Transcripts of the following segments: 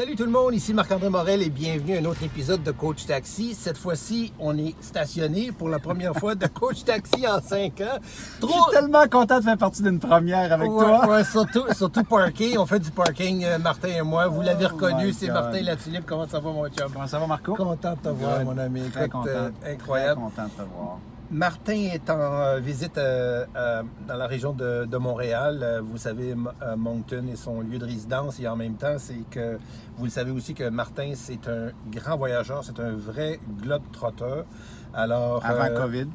Salut tout le monde, ici Marc-André Morel et bienvenue à un autre épisode de Coach Taxi. Cette fois-ci, on est stationné pour la première fois de Coach Taxi en cinq ans. Je suis tellement content de faire partie d'une première avec Ouais, toi. ouais, surtout, surtout parking. On fait du parking, euh, Martin et moi. Vous l'avez Oh reconnu, c'est. Martin Latulippe. Comment ça va, mon chum? Comment ça va, Marco? Content de te voir, Good. mon ami. Très Écoute, content. euh, incroyable. Très content de te voir. Martin est en euh, visite euh, euh, dans la région de, de Montréal. Vous savez, Moncton est son lieu de résidence et en même temps, c'est que vous le savez aussi que Martin, c'est un grand voyageur, c'est un vrai globe-trotteur. Alors, Avant euh, COVID.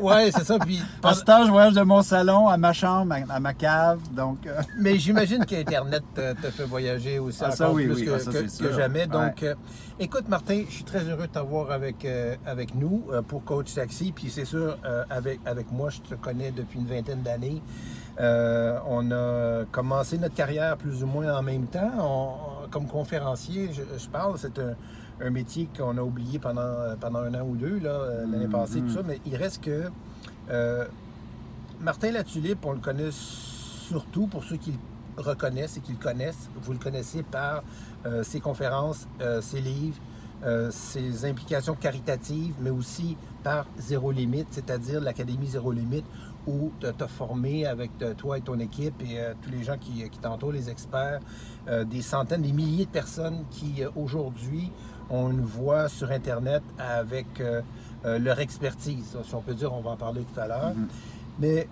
Ouais, c'est ça. Puis, Par ce temps, je voyage de mon salon à ma chambre, à, à ma cave. Donc, euh, mais j'imagine qu'Internet te, fait voyager aussi Ah, encore ça, oui, plus oui. que, Ah, ça, que- jamais. Donc, Ouais. euh, écoute, Martin, je suis très heureux de t'avoir avec, euh, avec nous euh, pour Coach Taxi. Puis c'est sûr, avec, avec moi, je te connais depuis une vingtaine d'années. On a commencé notre carrière plus ou moins en même temps. On- comme conférencier, je, je parle, c'est un, un métier qu'on a oublié pendant, pendant un an ou deux, euh, l'année Mhm. passée, tout ça. Mais il reste que euh, Martin Latulippe, on le connaît surtout pour ceux qui le reconnaissent et qui le connaissent. Vous le connaissez par euh, ses conférences, euh, ses livres, ses implications caritatives, mais aussi par Zéro Limite, c'est-à-dire l'Académie Zéro Limite, où tu as formé avec toi et ton équipe et euh, tous les gens qui, qui t'entourent, les experts, euh, des centaines, des milliers de personnes qui, euh, aujourd'hui, on le voit sur Internet avec euh, euh, leur expertise. Si on peut dire, on va en parler tout à l'heure. Mhm. Mais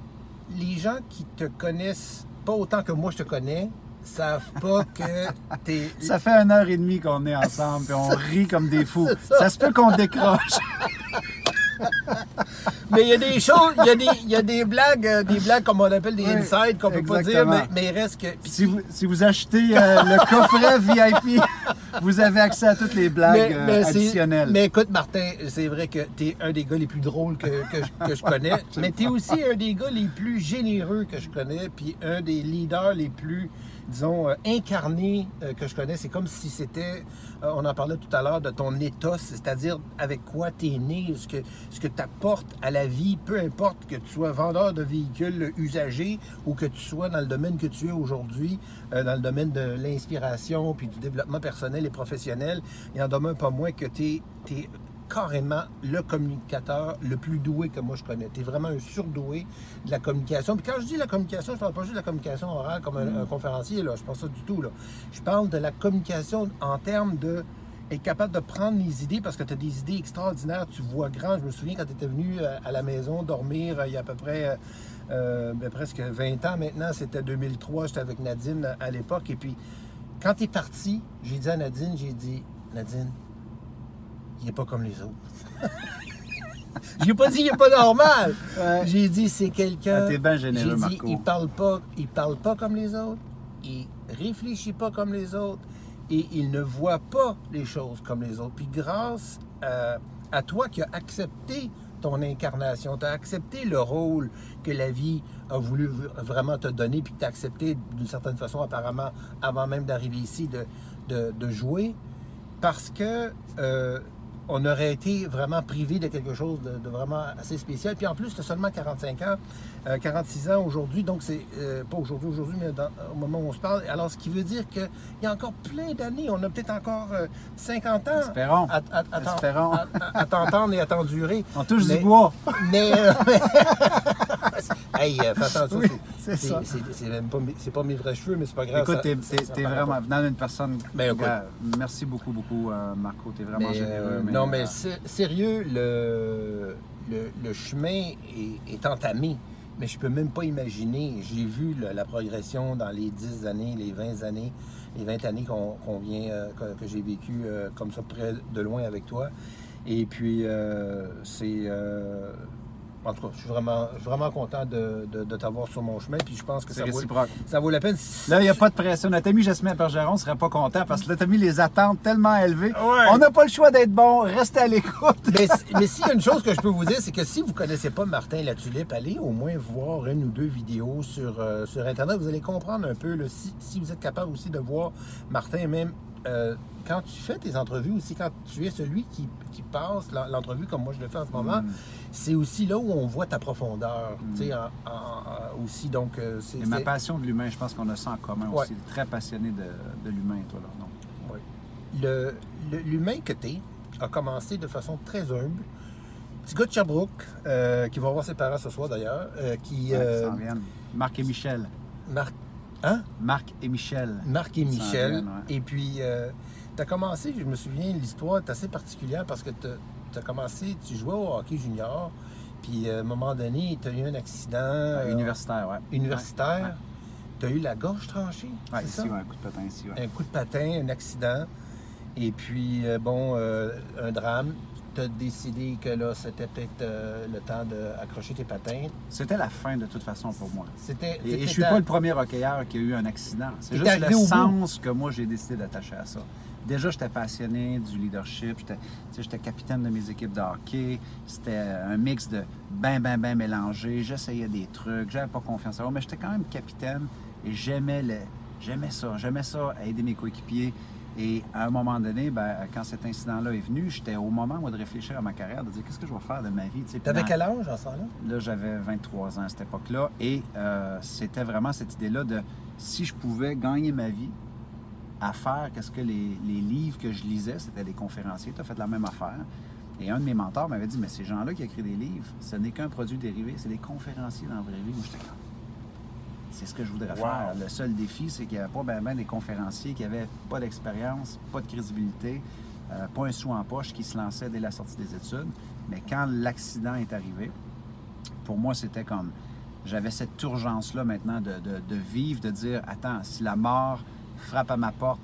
les gens qui te connaissent pas autant que moi je te connais, savent pas que t'es. ça fait une heure et demie qu'on est ensemble et on rit comme des fous. Ça. Ça se peut qu'on décroche. Mais il y a des choses, il y a des, il y a des blagues, euh, des blagues comme on appelle des Oui, insides qu'on peut pas dire, exactement. mais, mais il reste que. puis Si vous, si vous achetez euh, le coffret VIP, vous avez accès à toutes les blagues euh, c'est- additionnelles. mais écoute, Martin, c'est vrai que tu es un des gars les plus drôles que, que je- que je connais, mais tu es aussi un des gars les plus généreux que je connais, puis un des leaders les plus, disons, euh, incarnés euh, que je connais. C'est comme si c'était, euh, on en parlait tout à l'heure, de ton ethos, c'est-à-dire avec quoi tu es né, ce que, ce tu apportes à la vie, peu importe que tu sois vendeur de véhicules usagers ou que tu sois dans le domaine que tu es aujourd'hui, dans le domaine de l'inspiration puis du développement personnel et professionnel, il en demeure pas moins que tu es, carrément le communicateur le plus doué que moi je connais. Tu es vraiment un surdoué de la communication. Puis quand je dis la communication, je parle pas juste de la communication orale comme un, un conférencier, là. je pense ça du tout. Là. Je parle de la communication en termes de être capable de prendre les idées parce que tu as des idées extraordinaires, tu vois grand. Je me souviens quand tu étais venu euh, à la maison dormir euh, il y a à peu près euh, ben, presque 20 ans maintenant, c'était 2003, j'étais avec Nadine à l'époque. Et puis quand tu es parti, j'ai dit à Nadine, j'ai dit, Nadine, il n'est pas comme les autres. J'ai pas dit il est pas normal. Ouais. J'ai dit c'est quelqu'un. Ah, t'es bien généreux, J'ai dit Marco. il parle pas, il parle pas comme les autres, il réfléchit pas comme les autres et il ne voit pas les choses comme les autres. Puis grâce à, à toi qui as accepté ton incarnation, tu as accepté le rôle que la vie a voulu vraiment te donner, puis que tu as accepté d'une certaine façon, apparemment, avant même d'arriver ici, de, de- de jouer, parce que euh, on aurait été vraiment privé de quelque chose de, de vraiment assez spécial. Puis en plus, tu as seulement 45 ans, euh, 46 ans aujourd'hui, donc c'est euh, pas aujourd'hui, aujourd'hui, mais dans- au moment où on se parle. Alors, ce qui veut dire qu'il y a encore plein d'années, on a peut-être encore euh, 50 ans Espérons. à- à t'entendre et à t'endurer. On touche Mais- du bois. Mais. hey, euh, fais attention. Oui, c'est- ça. même pas, mes- c'est pas mes vrais cheveux, mais c'est pas grave. Écoute, t'es, vraiment venant d'une personne. Ben, écoute. Gars, merci beaucoup, beaucoup, euh, Marco. T'es vraiment Mais, généreux. euh, non, mais sé- sérieux, le, le, le chemin est, est entamé. Mais je peux même pas imaginer. J'ai vu la progression dans les 10 années, les 20 années, les 20 années qu'on vient, euh, que, que j'ai vécu euh, comme ça près de loin avec toi. Et puis, euh, c'est. euh, en tout cas, je suis vraiment, je suis vraiment content de, de- de t'avoir sur mon chemin. Puis je pense que c'est ça vaut, réciproque. ça vaut la peine. Là, il n'y a pas de pression. Notre ami Jasmine Bergeron ne serait pas content parce que là, tu as mis les attentes tellement élevées. Ouais. On n'a pas le choix d'être bon. Restez à l'écoute. Mais, mais s'il y a une chose que je peux vous dire, c'est que si vous ne connaissez pas Martin Latulippe, allez au moins voir une ou deux vidéos sur, euh, sur Internet. Vous allez comprendre un peu, là, si, si vous êtes capable aussi de voir Martin, même euh, quand tu fais tes entrevues aussi, quand tu es celui qui, qui passe l'en- l'entrevue comme moi je le fais en ce moment, Mm. c'est aussi là où on voit ta profondeur, tu sais, en- en- en- aussi. Donc, euh, c'est... Ma passion de l'humain, je pense qu'on a ça en commun Ouais. aussi. Très passionné de, de l'humain, toi, là. Le- le- l'humain que tu es a commencé de façon très humble. Petit gars de Sherbrooke, euh, qui va voir ses parents ce soir d'ailleurs, euh, qui. Ouais, euh. Marc et Michel. Marc, hein? Marc et Michel. Marc et Michel. ouais. Et puis, tu as commencé, je me souviens, l'histoire est assez particulière parce que tu as commencé, tu jouais au hockey junior, puis euh, à un moment donné, tu as eu un accident Euh, euh, universitaire, ouais. universitaire. Tu as eu la gorge tranchée. C'est ici, ça? un coup de patin ici, ouais. Un coup de patin, un accident. Et puis, euh, bon, euh, un drame. Tu as décidé que là, c'était peut-être euh, le temps d'accrocher tes patins. C'était la fin de toute façon pour moi. C'était. Et, et je suis pas le premier hockeyeur qui a eu un accident. C'est juste le bout. sens que moi j'ai décidé d'attacher à ça. Déjà, j'étais passionné du leadership. J'étais capitaine de mes équipes de hockey. C'était un mix de ben, ben, ben mélangé. J'essayais des trucs. J'avais pas confiance en moi, mais j'étais quand même capitaine et j'aimais, le, j'aimais ça. J'aimais ça, aider mes coéquipiers. Et à un moment donné, ben, quand cet incident-là est venu, j'étais au moment moi, de réfléchir à ma carrière, de dire qu'est-ce que je vais faire de ma vie. tu dans- quel âge en ce temps-là? Là, j'avais 23 ans à cette époque-là. Et euh, c'était vraiment cette idée-là de si je pouvais gagner ma vie à faire qu'est-ce que les, les livres que je lisais, c'était des conférenciers, tu as fait la même affaire. Et un de mes mentors m'avait dit, mais ces gens-là qui écrivent des livres, ce n'est qu'un produit dérivé, c'est des conférenciers dans la vraie vie. Moi, j'étais c'est ce que je voudrais Wow. faire. Le seul défi, c'est qu'il n'y avait pas ben, ben des conférenciers qui n'avaient pas d'expérience, pas de crédibilité, euh, pas un sou en poche, qui se lançaient dès la sortie des études. Mais quand l'accident est arrivé, pour moi, c'était comme. J'avais cette urgence-là maintenant de, de- de vivre, de dire attends, si la mort frappe à ma porte,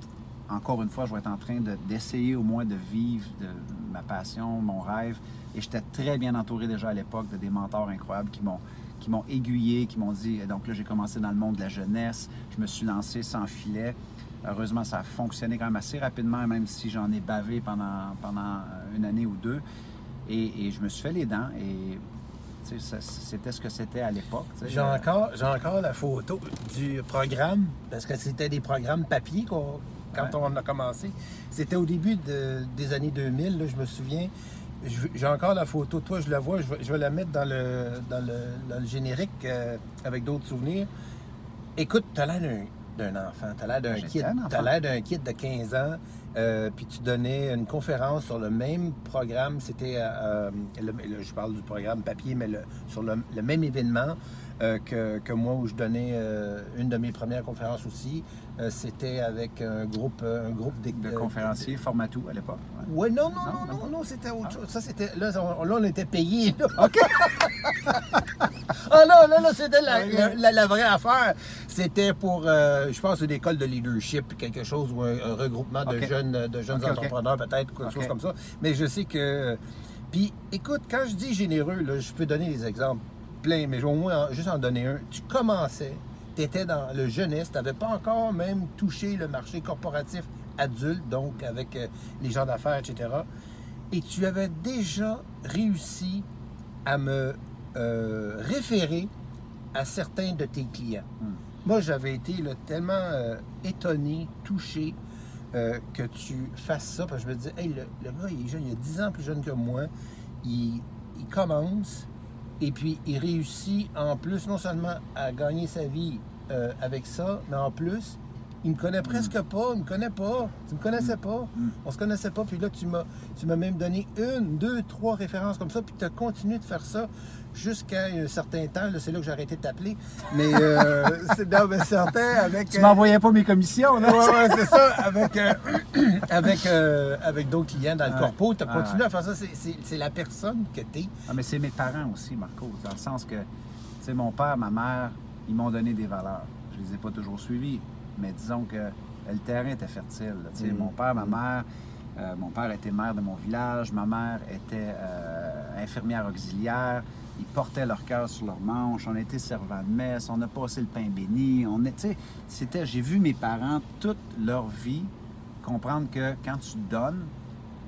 encore une fois, je vais être en train de- d'essayer au moins de vivre de ma passion, mon rêve. Et j'étais très bien entouré déjà à l'époque de des mentors incroyables qui m'ont qui m'ont aiguillé, qui m'ont dit. Donc là, j'ai commencé dans le monde de la jeunesse. Je me suis lancé sans filet. Heureusement, ça a fonctionné quand même assez rapidement, même si j'en ai bavé pendant, pendant une année ou deux. Et, et je me suis fait les dents. Et c'était ce que c'était à l'époque. J'ai encore, j'ai encore la photo du programme, parce que c'était des programmes papier quand Ouais. on a commencé. C'était au début de- des années 2000, là, je me souviens. J'ai encore la photo. Toi, je la vois, je vais, je vais la mettre dans le, dans le, dans le générique euh, avec d'autres souvenirs. Écoute, tu as l'air d'un- enfant, tu as l'air d'un kid, t'as l'air d'un kid de 15 ans, euh, puis tu donnais une conférence sur le même programme, c'était, euh, le- le- je parle du programme papier, mais le- sur le, le même événement euh, que, que moi où je donnais euh, une de mes premières conférences aussi, Euh, c'était avec un groupe, euh, un groupe d'éc- de euh, conférenciers, formatou à l'époque. ouais. Ouais, non, non, Non, non, non, c'était autre Ah. chose. Ça, c'était. Là, on, là, on était payé. OK. Ah non, là, là, c'était la, Ok. la- la- la vraie affaire. C'était pour, euh, je pense, une école de leadership, quelque chose, ou un, un regroupement de jeunes, de jeunes entrepreneurs, peut-être, quelque chose comme ça. Mais je sais que. Puis, écoute, quand je dis généreux, là, je peux donner des exemples pleins, mais je vais au moins juste en donner un. Tu commençais, tu étais dans le jeunesse, tu n'avais pas encore même touché le marché corporatif adulte, donc avec euh, les gens d'affaires, etc. Et tu avais déjà réussi à me euh, référer à certains de tes clients. Hmm. Moi, j'avais été là, tellement euh, étonné, touché euh, que tu fasses ça. Parce que je me disais, hey, le, le gars, il est jeune, il est 10 ans plus jeune que moi. Il, il commence et puis il réussit en plus non seulement à gagner sa vie euh, avec ça, mais en plus, il me connaît presque pas, il me connaît pas. Tu me connaissais pas. On se connaissait pas. Puis là, tu m'as, tu m'as même donné une, deux, trois références comme ça. Puis tu as continué de faire ça jusqu'à un certain temps. Là, c'est là que j'ai arrêté de t'appeler. Mais euh, c'est non, mais certain avec. Tu euh, m'envoyais pas mes commissions, là? Ouais, c'est ça. Avec, euh, avec, euh, avec d'autres clients dans le corpo, tu as continué à faire ça. C'est- C'est c'est la personne que tu es. Ah, mais c'est mes parents aussi, Marco, dans le sens que, tu sais, mon père, ma mère, ils m'ont donné des valeurs. Je les ai pas toujours suivies, mais disons que le terrain était fertile. là. Mm. Mon père, ma mère, euh, mon père était maire de mon village, ma mère était euh, infirmière auxiliaire. Ils portaient leur cœur sur leurs manches. On était servants de messe. On a passé le pain béni. On sais, c'était, j'ai vu mes parents toute leur vie comprendre que quand tu donnes,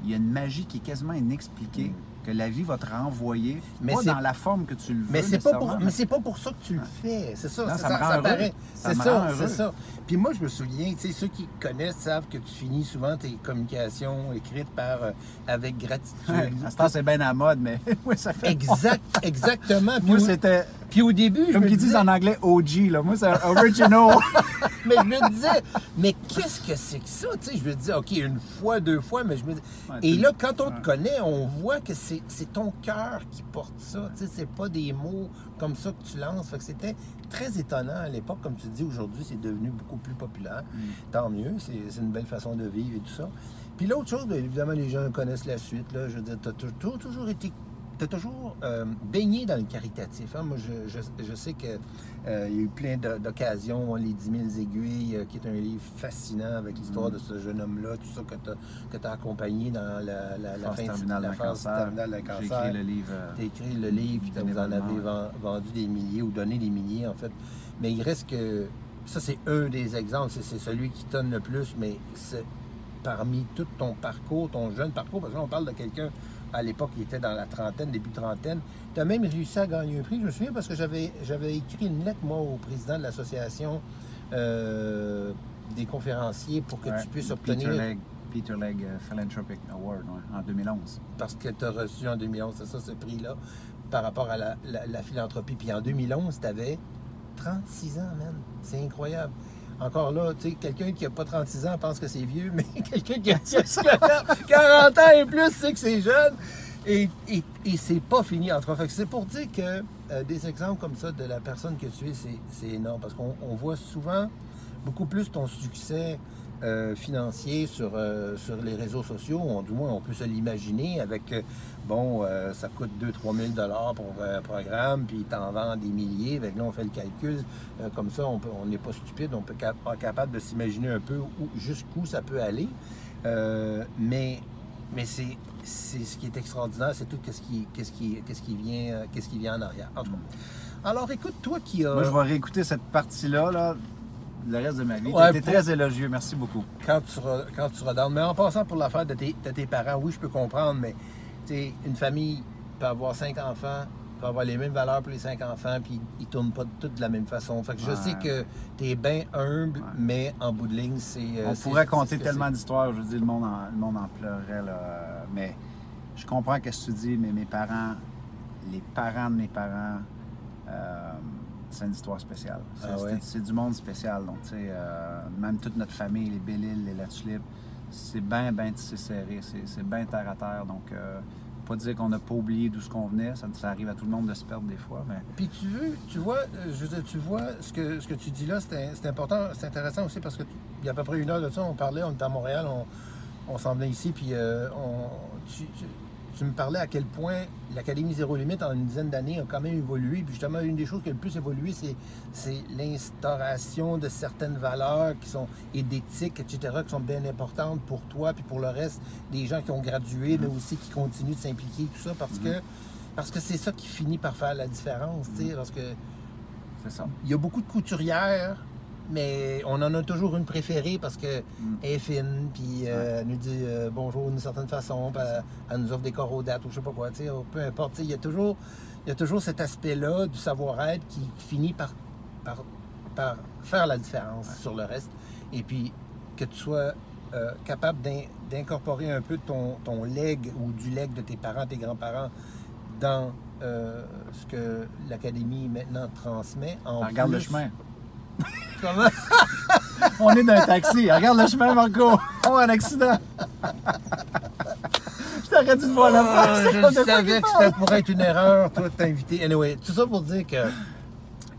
il y a une magie qui est quasiment inexpliquée, que la vie va te renvoyer. Mais pas c'est- dans la forme que tu le veux. Mais c'est pas pour, mais c'est pas pour ça que tu le fais. C'est ça. Non, c'est ça me rend heureux. paraît. Ça C'est ça, c'est ça. Puis moi, je me souviens, tu sais, ceux qui connaissent savent que tu finis souvent tes communications écrites par euh, avec gratitude. Ce temps, c'est bien à la mode, mais oui, ça fait. Exact, exactement. Puis Moi, c'était Puis au début, je Comme me qu'ils disais, disent en anglais OG, là. Moi, c'est original. mais je me disais, mais qu'est-ce que c'est que ça? Tu sais, je me disais, OK, une fois, deux fois, mais je me dis. Ouais, Et là, quand on te connaît, on voit que c'est c'est ton cœur qui porte ça. Tu sais, c'est pas des mots comme ça que tu lances. Fait que c'était très étonnant à l'époque. Comme tu dis, aujourd'hui, c'est devenu beaucoup plus populaire. Mm. Tant mieux, c'est c'est une belle façon de vivre et tout ça. Puis l'autre chose, bien évidemment, les gens connaissent la suite. Là, je veux dire, tu as toujours été. Tu toujours euh, baigné dans le caritatif. hein? Moi, je, je- je sais qu'il y a eu plein d'occasions, hein, Les 10 000 aiguilles, euh, qui est un livre fascinant avec l'histoire Mm. de ce jeune homme-là, tout ça que tu as, accompagné dans la, la, la phase fin de- terminale la d'un cancer. J'ai écrit le livre. euh, Tu écrit le livre, puis vous en avez vendu des milliers ou donné des milliers, en fait. Mais il reste que. Ça, c'est un des exemples. C'est- celui qui donne le plus, mais c'est parmi tout ton parcours, ton jeune parcours, parce que là, on parle de quelqu'un à l'époque qui était dans la trentaine, début trentaine. Tu as même réussi à gagner un prix. Je me souviens parce que j'avais j'avais écrit une lettre, moi, au président de l'association euh, des conférenciers pour que ouais, tu puisses Peter obtenir. Legg, Peter Legg euh, Philanthropic Award ouais, en 2011. parce que tu as reçu en 2011, c'est ça ce prix-là, par rapport à la, la- la philanthropie. Puis en 2011, tu avais 36 ans, man. C'est incroyable. Encore là, tu sais, quelqu'un qui n'a pas 36 ans pense que c'est vieux, mais quelqu'un qui a, qui a 40 ans et plus sait que c'est jeune. Et, et, et c'est pas fini en tout cas. Fait que C'est pour dire que euh, des exemples comme ça de la personne que tu es, c'est- c'est énorme. Parce qu'on on voit souvent beaucoup plus ton succès euh, financier sur, euh, sur les réseaux sociaux. Du moins, on peut se l'imaginer avec, euh, bon, euh, ça coûte 2-3 000 dollars pour un programme, puis t'en vends des milliers. Avec là, on fait le calcul. Comme ça, on n'est pas stupide, on peut cap- capable de s'imaginer un peu où- jusqu'où ça peut aller. Mais mais c'est ce qui est extraordinaire, c'est tout qu'est-ce qui, qu'est-ce qui, qu'est-ce qui, vient, qu'est-ce qui vient en arrière. En tout cas. Alors, écoute, toi qui as... Moi, je vais réécouter cette partie-là, là, le reste de ma vie. Ouais, tu pour- très élogieux. Merci beaucoup. quand tu seras, quand tu seras down. Mais en passant pour l'affaire de tes, de tes parents, oui, je peux comprendre, mais une famille peut avoir cinq enfants, peut avoir les mêmes valeurs pour les cinq enfants, puis ils tournent pas tous de la même façon. Fait que je sais que tu es bien humble, Ouais. mais en bout de ligne, c'est. euh, On pourrait compter tellement d'histoires. Je veux dire, le monde en, le monde en pleurait. Là. Mais je comprends ce que tu dis, mais mes parents, les parents de mes parents, euh, c'est une histoire spéciale. C'est, Ah ouais? c'est- du monde spécial. Donc, tu sais, euh, même toute notre famille, les Bellil, les Latulippe, c'est bien, bien tissé serré. C'est, bien terre à terre. Donc, euh, pas dire qu'on n'a pas oublié d'où ce qu'on venait. Ça, ça arrive à tout le monde de se perdre des fois. Mais Puis tu veux, tu vois, euh, je veux dire, tu vois, ce que, ce que tu dis là, c'est important, c'est intéressant aussi parce que il y a à peu près une heure de ça, on parlait, on était à Montréal, on, on s'en venait ici, puis euh, on, tu, tu- tu me parlais à quel point l'Académie Zéro Limite, en une dizaine d'années, a quand même évolué. Puis justement, une des choses qui a le plus évolué, c'est, l'instauration de certaines valeurs qui sont, et d'éthique, etc., qui sont bien importantes pour toi, puis pour le reste des gens qui ont gradué, mais aussi qui continuent de s'impliquer, tout ça, parce que parce que c'est ça qui finit par faire la différence, tu sais, parce que c'est ça. il y a beaucoup de couturières, mais on en a toujours une préférée parce que Mm. est fine, puis euh, elle nous dit euh, bonjour d'une certaine façon, puis elle, elle nous offre des coraux dates ou je sais pas quoi, sais, peu importe, il y a toujours, il y a toujours cet aspect-là du savoir-être qui, finit par, par, par faire la différence sur le reste, et puis que tu sois euh, capable d'in- d'incorporer un peu ton, ton leg ou du leg de tes parents, tes grands-parents dans euh, ce que l'Académie maintenant transmet. En Regarde le plus- chemin. Comment? On est dans un taxi. Regarde le chemin, Marco. Oh, un accident. Je t'aurais dû te voir la Ah, face. je De quoi savais que c'était pour être une erreur, toi, de t'inviter. Anyway, tout ça pour dire que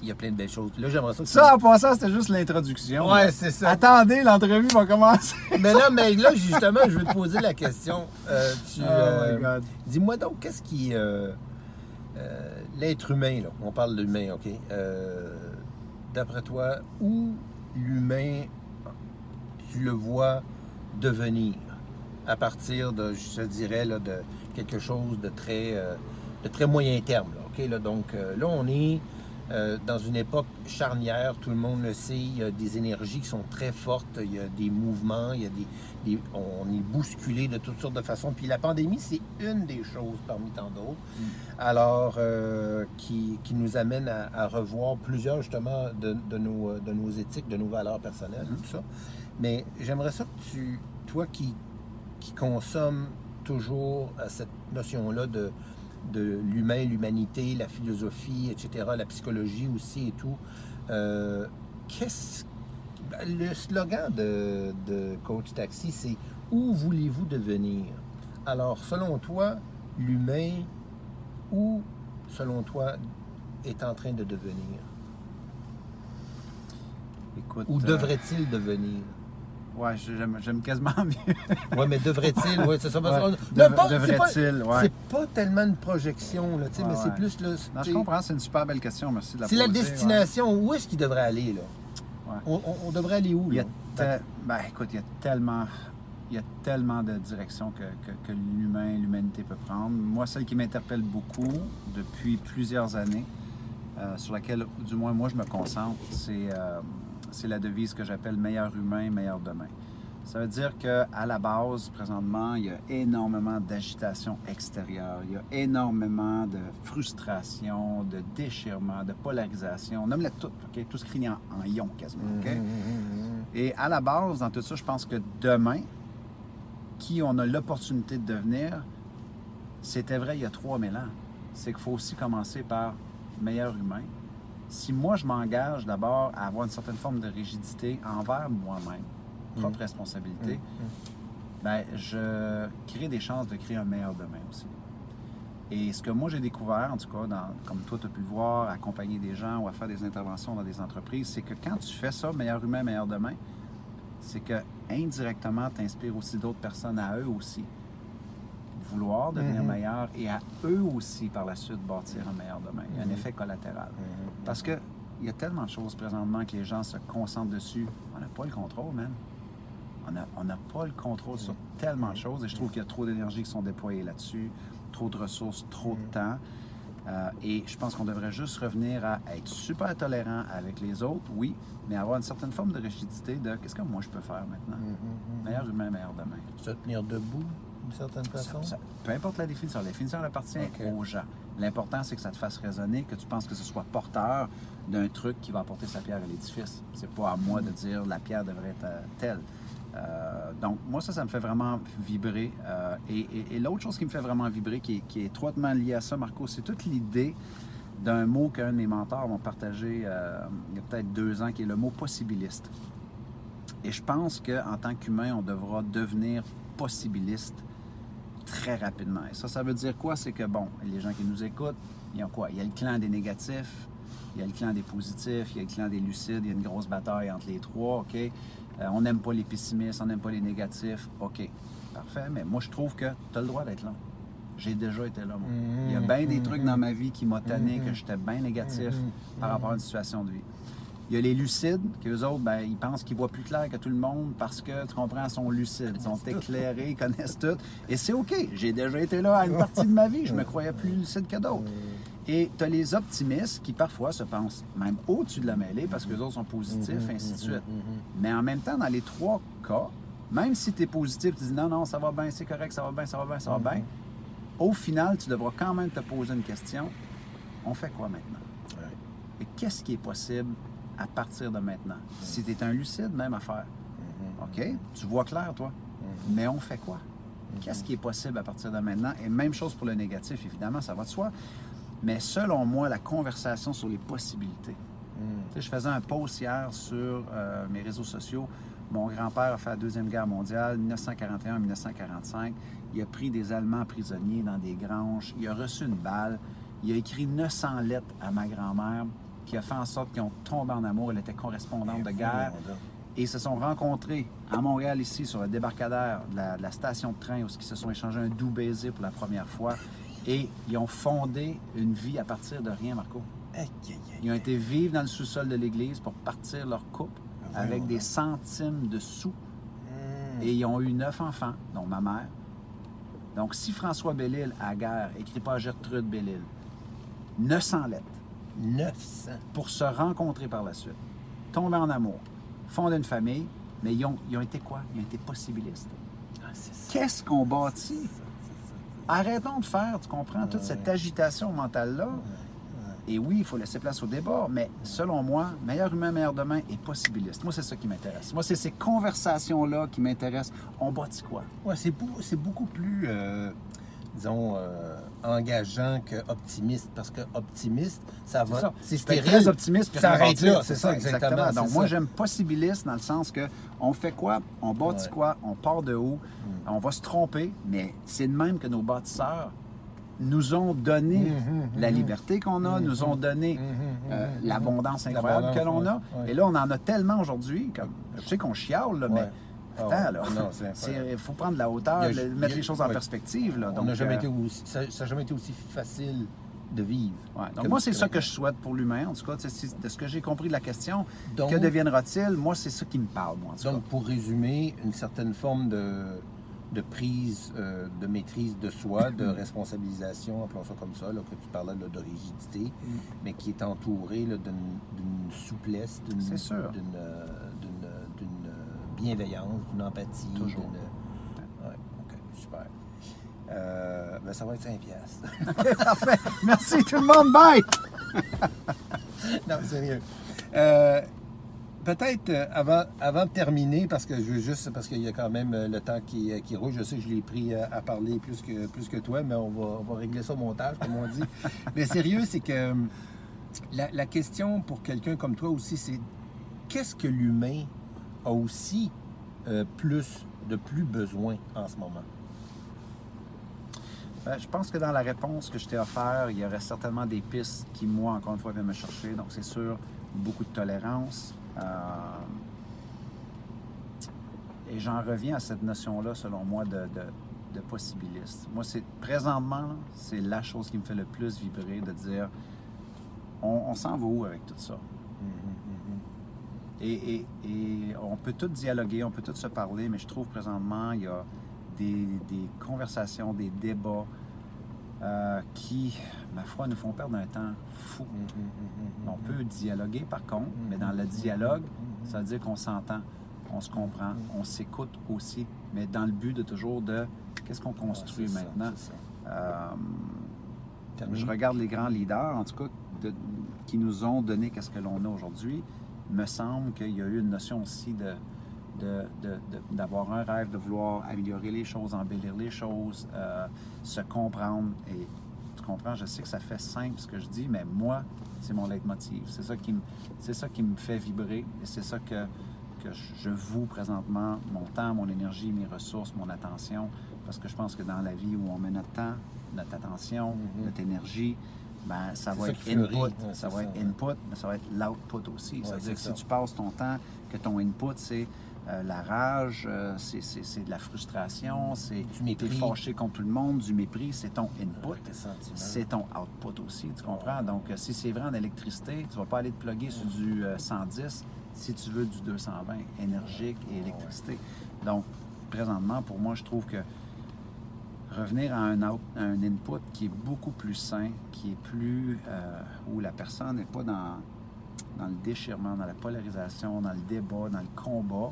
il y a plein de belles choses. Là, j'aimerais ça que Ça, en passant, c'était juste l'introduction. Ouais, c'est ça. Attendez, l'entrevue va commencer. Mais là, mais là, justement, je veux te poser la question. Euh, tu, Oh euh, my God. Dis-moi donc, qu'est-ce qui. euh, euh, L'être humain, là, on parle de l'humain, OK? Euh, D'après toi, où l'humain, tu le vois devenir? À partir de, je dirais, là, de quelque chose de très, euh, de très moyen terme, là? Là, donc, euh, là, on est euh, dans une époque charnière, tout le monde le sait, il y a des énergies qui sont très fortes, il y a des mouvements, il y a des, des- on est bousculé de toutes sortes de façons. Puis la pandémie, c'est une des choses parmi tant d'autres, alors euh, qui, qui nous amène à, à revoir plusieurs justement de, de nos, de nos éthiques, de nos valeurs personnelles, tout ça. Mais j'aimerais ça que tu, toi qui, qui consommes toujours euh, cette notion-là de, de l'humain, l'humanité, la philosophie, etc., la psychologie aussi et tout. Euh, qu'est-ce le slogan de, de Coach Taxi, c'est Où voulez-vous devenir Alors, selon toi, l'humain, où, selon toi, est en train de devenir? Écoute, Ou euh, devrait-il devenir? Ouais, j'aime, j'aime quasiment mieux. Oui, mais devrait-il, oui, c'est ça. Ouais. pas- devrait-il, ouais. C'est pas tellement une projection, là, tu sais, Ouais, mais c'est plus le. Non, je comprends, c'est une super belle question. Merci de la C'est la destination. Où est-ce qu'il devrait aller, là? On, on- on devrait aller où, Il y a te- ben, écoute, il y a tellement, il y a tellement de directions que, que- que l'humain, l'humanité peut prendre. Moi, celle qui m'interpelle beaucoup depuis plusieurs années, euh, sur laquelle, du moins, moi, je me concentre, c'est euh, c'est la devise que j'appelle meilleur humain, meilleur demain. Ça veut dire qu'à la base, présentement, il y a énormément d'agitation extérieure, il y a énormément de frustration, de déchirement, de polarisation. Nomme-le tout, OK? Tout se crie en, en ion quasiment? Mhm, mhm, mhm. Et à la base, dans tout ça, je pense que demain, qui on a l'opportunité de devenir, c'était vrai il y a 3000 ans. C'est qu'il faut aussi commencer par meilleur humain. Si moi, je m'engage d'abord à avoir une certaine forme de rigidité envers moi-même, propre Mhm. responsabilité, Mhm. ben, je crée des chances de créer un meilleur demain aussi. Et ce que moi j'ai découvert, en tout cas, dans- comme toi tu as pu le voir, accompagner des gens ou à faire des interventions dans des entreprises, c'est que quand tu fais ça, meilleur humain, meilleur demain, c'est que indirectement, tu inspires aussi d'autres personnes à eux aussi vouloir devenir Mhm. meilleurs et à eux aussi par la suite bâtir un meilleur demain. Il y a un Mhm. effet collatéral. Mhm. Parce que il y a tellement de choses présentement que les gens se concentrent dessus. On n'a pas le contrôle, man. On n'a on n'a pas le contrôle sur tellement de choses et je trouve qu'il y a trop d'énergie qui sont déployées là-dessus, trop de ressources, trop de temps. Euh, et je pense qu'on devrait juste revenir à être super tolérant avec les autres, oui, mais avoir une certaine forme de rigidité de qu'est-ce que moi je peux faire maintenant? Mhm, mhm. Meilleur humain, meilleur demain. Se tenir debout, d'une certaine façon. Ça- ça- peu importe la définition, la définition appartient aux gens. L'important, c'est que ça te fasse résonner, que tu penses que ce soit porteur d'un truc qui va apporter sa pierre à l'édifice. C'est pas à moi de dire la pierre devrait être euh, telle. Euh, donc, moi, ça, ça me fait vraiment vibrer. Euh, et et- et l'autre chose qui me fait vraiment vibrer, qui est, qui est étroitement liée à ça, Marco, c'est toute l'idée d'un mot qu'un de mes mentors m'a partagé euh, il y a peut-être deux ans, qui est le mot possibiliste. Et je pense qu'en tant qu'humain, on devra devenir possibiliste très rapidement. Et ça, ça veut dire quoi? C'est que, bon, les gens qui nous écoutent, il y a quoi? Il y a le clan des négatifs, il y a le clan des positifs, il y a le clan des lucides, il y a une grosse bataille entre les trois, OK? Euh, on n'aime pas les pessimistes, on n'aime pas les négatifs, OK. Parfait, mais moi, je trouve que tu as le droit d'être là. J'ai déjà été là, moi. Il y a bien des trucs dans ma vie qui m'ont tanné, que j'étais bien négatif par rapport à une situation de vie. Il y a les lucides, qu'eux autres, ben, ils pensent qu'ils voient plus clair que tout le monde parce que, tu comprends, ils sont lucides, ils sont éclairés, ils connaissent tout. Et c'est OK. J'ai déjà été là à une partie de ma vie. Je me croyais plus lucide que d'autres. Et tu as les optimistes qui, parfois, se pensent même au-dessus de la mêlée parce que les autres sont positifs, ainsi de suite. Mais en même temps, dans les trois cas, même si tu es positif, tu dis non, non, ça va bien, c'est correct, ça va bien, ça va bien, ça va bien, au final, tu devras quand même te poser une question. On fait quoi maintenant? Ouais. Et qu'est-ce qui est possible à partir de maintenant? Si tu es un lucide, même affaire. OK? Tu vois clair, toi? Mais on fait quoi? Qu'est-ce qui est possible à partir de maintenant? Et même chose pour le négatif, évidemment, ça va de soi. Mais selon moi, la conversation sur les possibilités. Tu sais, je faisais un post hier sur euh, mes réseaux sociaux. Mon grand-père a fait la Deuxième Guerre mondiale, 1941-1945. Il a pris des Allemands prisonniers dans des granges. Il a reçu une balle. Il a écrit 900 lettres à ma grand-mère qui a fait en sorte qu'ils ont tombé en amour. Elle était correspondante de guerre. Et ils se sont rencontrés à Montréal, ici, sur le débarcadère de la, de la station de train, où ils se sont échangés un doux baiser pour la première fois. Et ils ont fondé une vie à partir de rien, Marco. Ils ont été vivre dans le sous-sol de l'église pour partir leur couple avec des centimes de sous. Mm. Et ils ont eu neuf enfants, dont ma mère. Donc, si François Bellil, à la guerre, écrit pas à Gertrude Bellil 900 lettres 900. pour se rencontrer par la suite, tomber en amour, fonder une famille, mais ils ont, ils ont été quoi? Ils ont été possibilistes. Ah. Qu'est-ce qu'on bâtit? Arrêtons de faire, tu comprends, toute cette agitation mentale-là. Et oui, il faut laisser place au débat, mais selon moi, meilleur humain, meilleur demain est possibiliste. Moi, c'est ça qui m'intéresse. Moi, c'est ces conversations-là qui m'intéressent. On bâtit quoi? C'est, beau- c'est beaucoup plus. euh, disons, euh, engageant que optimiste. Parce que optimiste, ça va. ça. C'est stérile. très optimiste. puis Ça arrête là, c'est ça, exactement. Donc, c'est moi, ça. j'aime possibiliste dans le sens que on fait quoi, on bâtit Ouais. quoi, on part de où, on va se tromper, mais c'est de même que nos bâtisseurs nous ont donné Mhm, la mhm. liberté qu'on a, nous ont donné euh, l'abondance incroyable que l'on a. ouais. Et là, on en a tellement aujourd'hui. Comme, je sais qu'on chiale, là, mais attends, ouais. là. Il faut prendre la hauteur, a- mettre a- les choses en perspective. Là. On Donc, n'a jamais euh, été aussi, ça n'a jamais été aussi facile de vivre. ouais. Donc, Comme- moi, c'est ça que je souhaite pour l'humain. En tout cas, de ce que j'ai compris de la question, Donc- que deviendra-t-il? Moi, c'est ça qui me parle, moi, en tout Donc, pour résumer, une certaine forme de, de prise, euh, de maîtrise de soi, de responsabilisation, appelons ça comme ça, là, que tu parlais là, de rigidité, Mm. mais qui est entourée d'une souplesse, d'une C'est sûr. d'une, euh, bienveillance, d'une empathie. Toujours. d'une- Ouais, ok, super. Euh, ben, ça va être 5 piastres. cas. Parfait. Merci tout le monde. Bye! non, sérieux. Euh, Peut-être euh, avant, avant de terminer, parce que je veux juste, parce qu'il y a quand même le temps qui, qui roule, je sais que je l'ai pris à parler plus que, plus que toi, mais on va, on va régler ça au montage, comme on dit. mais sérieux, c'est que la, la question pour quelqu'un comme toi aussi, c'est qu'est-ce que l'humain a aussi euh, plus, de plus besoin en ce moment? Ben, je pense que dans la réponse que je t'ai offert, il y aurait certainement des pistes qui, moi, encore une fois, viennent me chercher. Donc, c'est sûr, beaucoup de tolérance. Euh, Et j'en reviens à cette notion-là, selon moi, de, possibiliste. Moi, c'est présentement, c'est la chose qui me fait le plus vibrer, de dire, on s'en va où avec tout ça? Et, et- et on peut tout dialoguer, on peut tout se parler, mais je trouve présentement, il y a des, des conversations, des débats euh, qui, ma foi, nous font perdre un temps fou. On peut dialoguer, par contre, mais dans le dialogue, ça veut dire qu'on s'entend, on se comprend, on s'écoute aussi, mais dans le but de toujours de qu'est-ce qu'on construit Ouais, maintenant? ça. Euh, je regarde les grands leaders, en tout cas, de- qui nous ont donné qu'est-ce que l'on a aujourd'hui. Me semble qu'il y a eu une notion aussi de d'avoir un rêve, de vouloir améliorer les choses, embellir les choses, euh, se comprendre. Et tu comprends, je sais que ça fait simple ce que je dis, mais moi, c'est mon leitmotiv. C'est ça qui me, c'est ça qui me fait vibrer et c'est ça que, que je- voue présentement, mon temps, mon énergie, mes ressources, mon attention, parce que je pense que dans la vie où on met notre temps, notre attention, Mhm. notre énergie, ben, ça va ça être input, Ouais, ça va ça, être ouais. input, mais ça va être l'output aussi. C'est-à-dire c'est que ça. si tu passes ton temps, que ton input, c'est euh, la rage, euh, c'est- de la frustration, c'est t'es fâché contre tout le monde, du mépris, c'est ton input. C'est ton output aussi, tu comprends? Donc, euh, si c'est vrai en électricité, tu vas pas aller te plugger sur du euh, 110 si tu veux du 220, énergique et électricité. Donc, présentement, pour moi, je trouve que revenir à un, out- à un input qui est beaucoup plus sain, qui est plus... euh, où la personne n'est pas dans, dans le déchirement, dans la polarisation, dans le débat, dans le combat.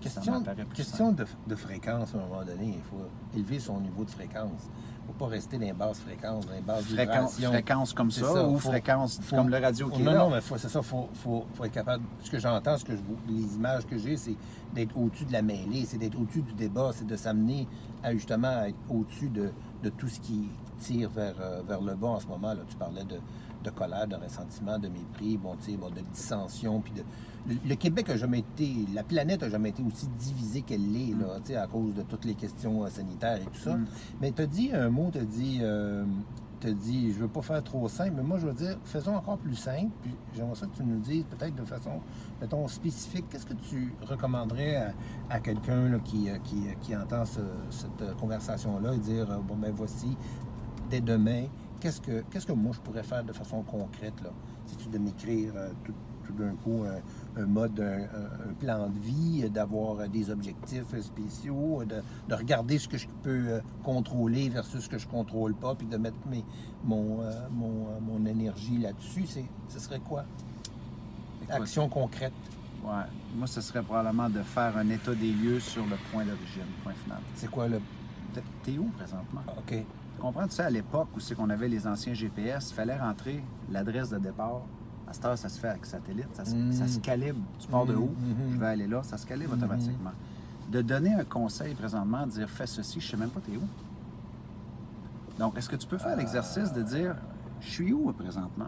Question, question de, de fréquence à un moment donné. Il faut élever son niveau de fréquence. Il ne faut pas rester dans les basses fréquences, dans les basses Fréquence, vibrations. fréquence comme ça, ça, ou faut- fréquence faut- comme le radio qui non, est là? non, mais c'est ça, il faut, faut, faut être capable. Ce que j'entends, ce que je, les images que j'ai, c'est d'être au-dessus de la mêlée, c'est d'être au-dessus du débat, c'est de s'amener à justement à être au-dessus de, de tout ce qui tire vers, euh, vers le bas en ce moment. Là. Tu parlais de, de colère, de ressentiment, de mépris, bon, tu sais, bon, de dissension. Puis de... le, le Québec a jamais été, la planète a jamais été aussi divisée qu'elle l'est, à cause de toutes les questions euh, sanitaires et tout ça. Mm. Mais tu as dit un mot, tu as dit, euh, t'as dit, je veux pas faire trop simple, mais moi je veux dire, faisons encore plus simple. Puis j'aimerais ça que tu nous dises peut-être de façon, mettons, spécifique, qu'est-ce que tu recommanderais à, à quelqu'un qui, euh, qui, qui entend ce- cette euh, conversation-là et dire, euh, bon ben voici, dès demain, qu'est-ce que, qu'est-ce que moi je pourrais faire de façon concrète, là? Si tu de m'écrire euh, tout, tout d'un coup un, un mode, un, plan de vie, euh, d'avoir euh, des objectifs spéciaux, de, de regarder ce que je peux contrôler versus ce que je contrôle pas, puis de mettre mes, mon, euh, mon, mon énergie là-dessus, c'est, ce serait quoi? Écoute, Action concrète. Ouais. Moi, ce serait probablement de faire un état des lieux sur le point d'origine, point final. C'est quoi le. T'es- où présentement? OK. Tu comprends, tu sais, à l'époque où c'est qu'on avait les anciens GPS, il fallait rentrer l'adresse de départ? À cette heure, ça se fait avec satellite, ça se, Mm. ça se calibre. Tu pars de Mhm, où? mhm. Je vais aller là, ça se calibre Mhm. automatiquement. De donner un conseil présentement, de dire fais ceci, je sais même pas t'es où. Donc, est-ce que tu peux faire Ah. l'exercice de dire, je suis où présentement?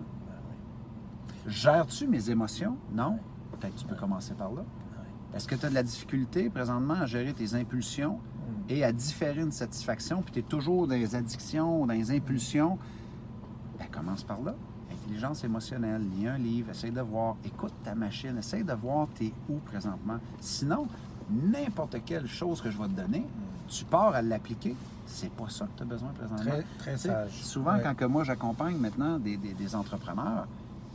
Gères-tu mes émotions? Non? Peut-être que tu peux commencer par là. Est-ce que tu as de la difficulté présentement à gérer tes impulsions? Et à différer une satisfaction, puis tu es toujours dans les addictions, dans les impulsions? Ben, commence par là. Intelligence émotionnelle, lis un livre, essaye de voir, écoute ta machine, essaye de voir t'es où présentement. Sinon, n'importe quelle chose que je vais te donner, tu pars à l'appliquer. C'est pas ça que tu as besoin présentement. Très, très sage. Souvent, Ouais. quand que moi j'accompagne maintenant des, des- des entrepreneurs,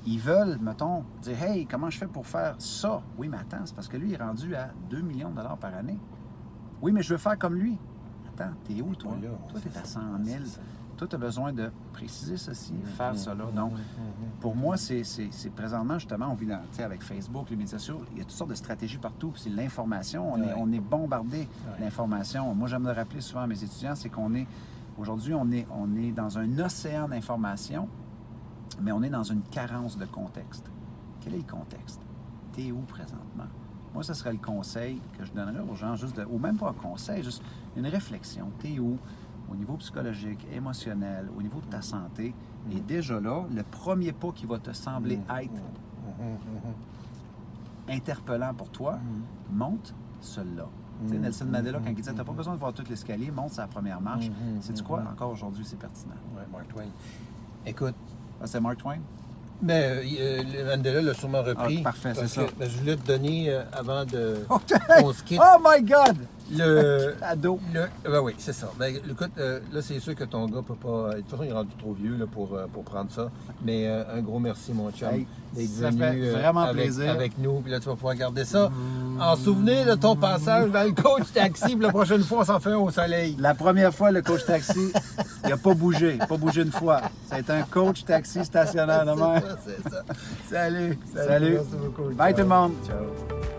ils veulent, mettons, dire Hey, comment je fais pour faire ça? Oui, mais attends, c'est parce que lui, il est rendu à 2 millions de dollars par année. Oui, mais je veux faire comme lui. Attends, t'es où, toi? Là. Toi, t'es à 100 000. C'est ça. Toi, tu as besoin de préciser ceci, Mm-hmm. faire cela. Donc, pour moi, c'est présentement, justement, on vit dans, avec Facebook, les médias sociaux, il y a toutes sortes de stratégies partout. C'est l'information. On, est, Ouais. on est bombardé Ouais. d'informations. Moi, j'aime le rappeler souvent à mes étudiants, c'est qu'on est, aujourd'hui, on est, on est dans un océan d'informations, mais on est dans une carence de contexte. Quel est le contexte? T'es où présentement? Moi, ce serait le conseil que je donnerais aux gens, juste de, ou même pas un conseil, juste une réflexion. T'es où? Au niveau psychologique, émotionnel, au niveau de ta santé. Et déjà là, le premier pas qui va te sembler être interpellant pour toi, monte celui-là. Nelson Mandela, quand il disait, t'as pas besoin de voir tout l'escalier, monte sa première marche. C'est du quoi? Encore aujourd'hui, c'est pertinent. Ouais, Mark Twain. Écoute, Ah, c'est Mark Twain? Ben, euh, le Mandela l'a sûrement repris. Ah, parfait, c'est ça. que, ben, je voulais te donner, euh, avant de se quitte, Oh my God! Le... Ado! Le, ben oui, c'est ça. Ben, écoute, euh, là, c'est sûr que ton gars peut pas. De toute façon, il est rendu trop vieux là, pour, euh, pour prendre ça. Mais euh, un gros merci, mon chum, Hey, d'être ça venu fait vraiment avec, plaisir. avec nous. Puis là, tu vas pouvoir garder ça en souvenir de ton passage dans le coach taxi. La prochaine fois, on s'en fait un au soleil. La première fois, le coach taxi, il n'a pas bougé. Pas bougé une fois. Été un coach taxi stationnaire de C'est ça, c'est ça. Salut. Salut. Merci beaucoup. Bye Ciao. tout le monde. Ciao.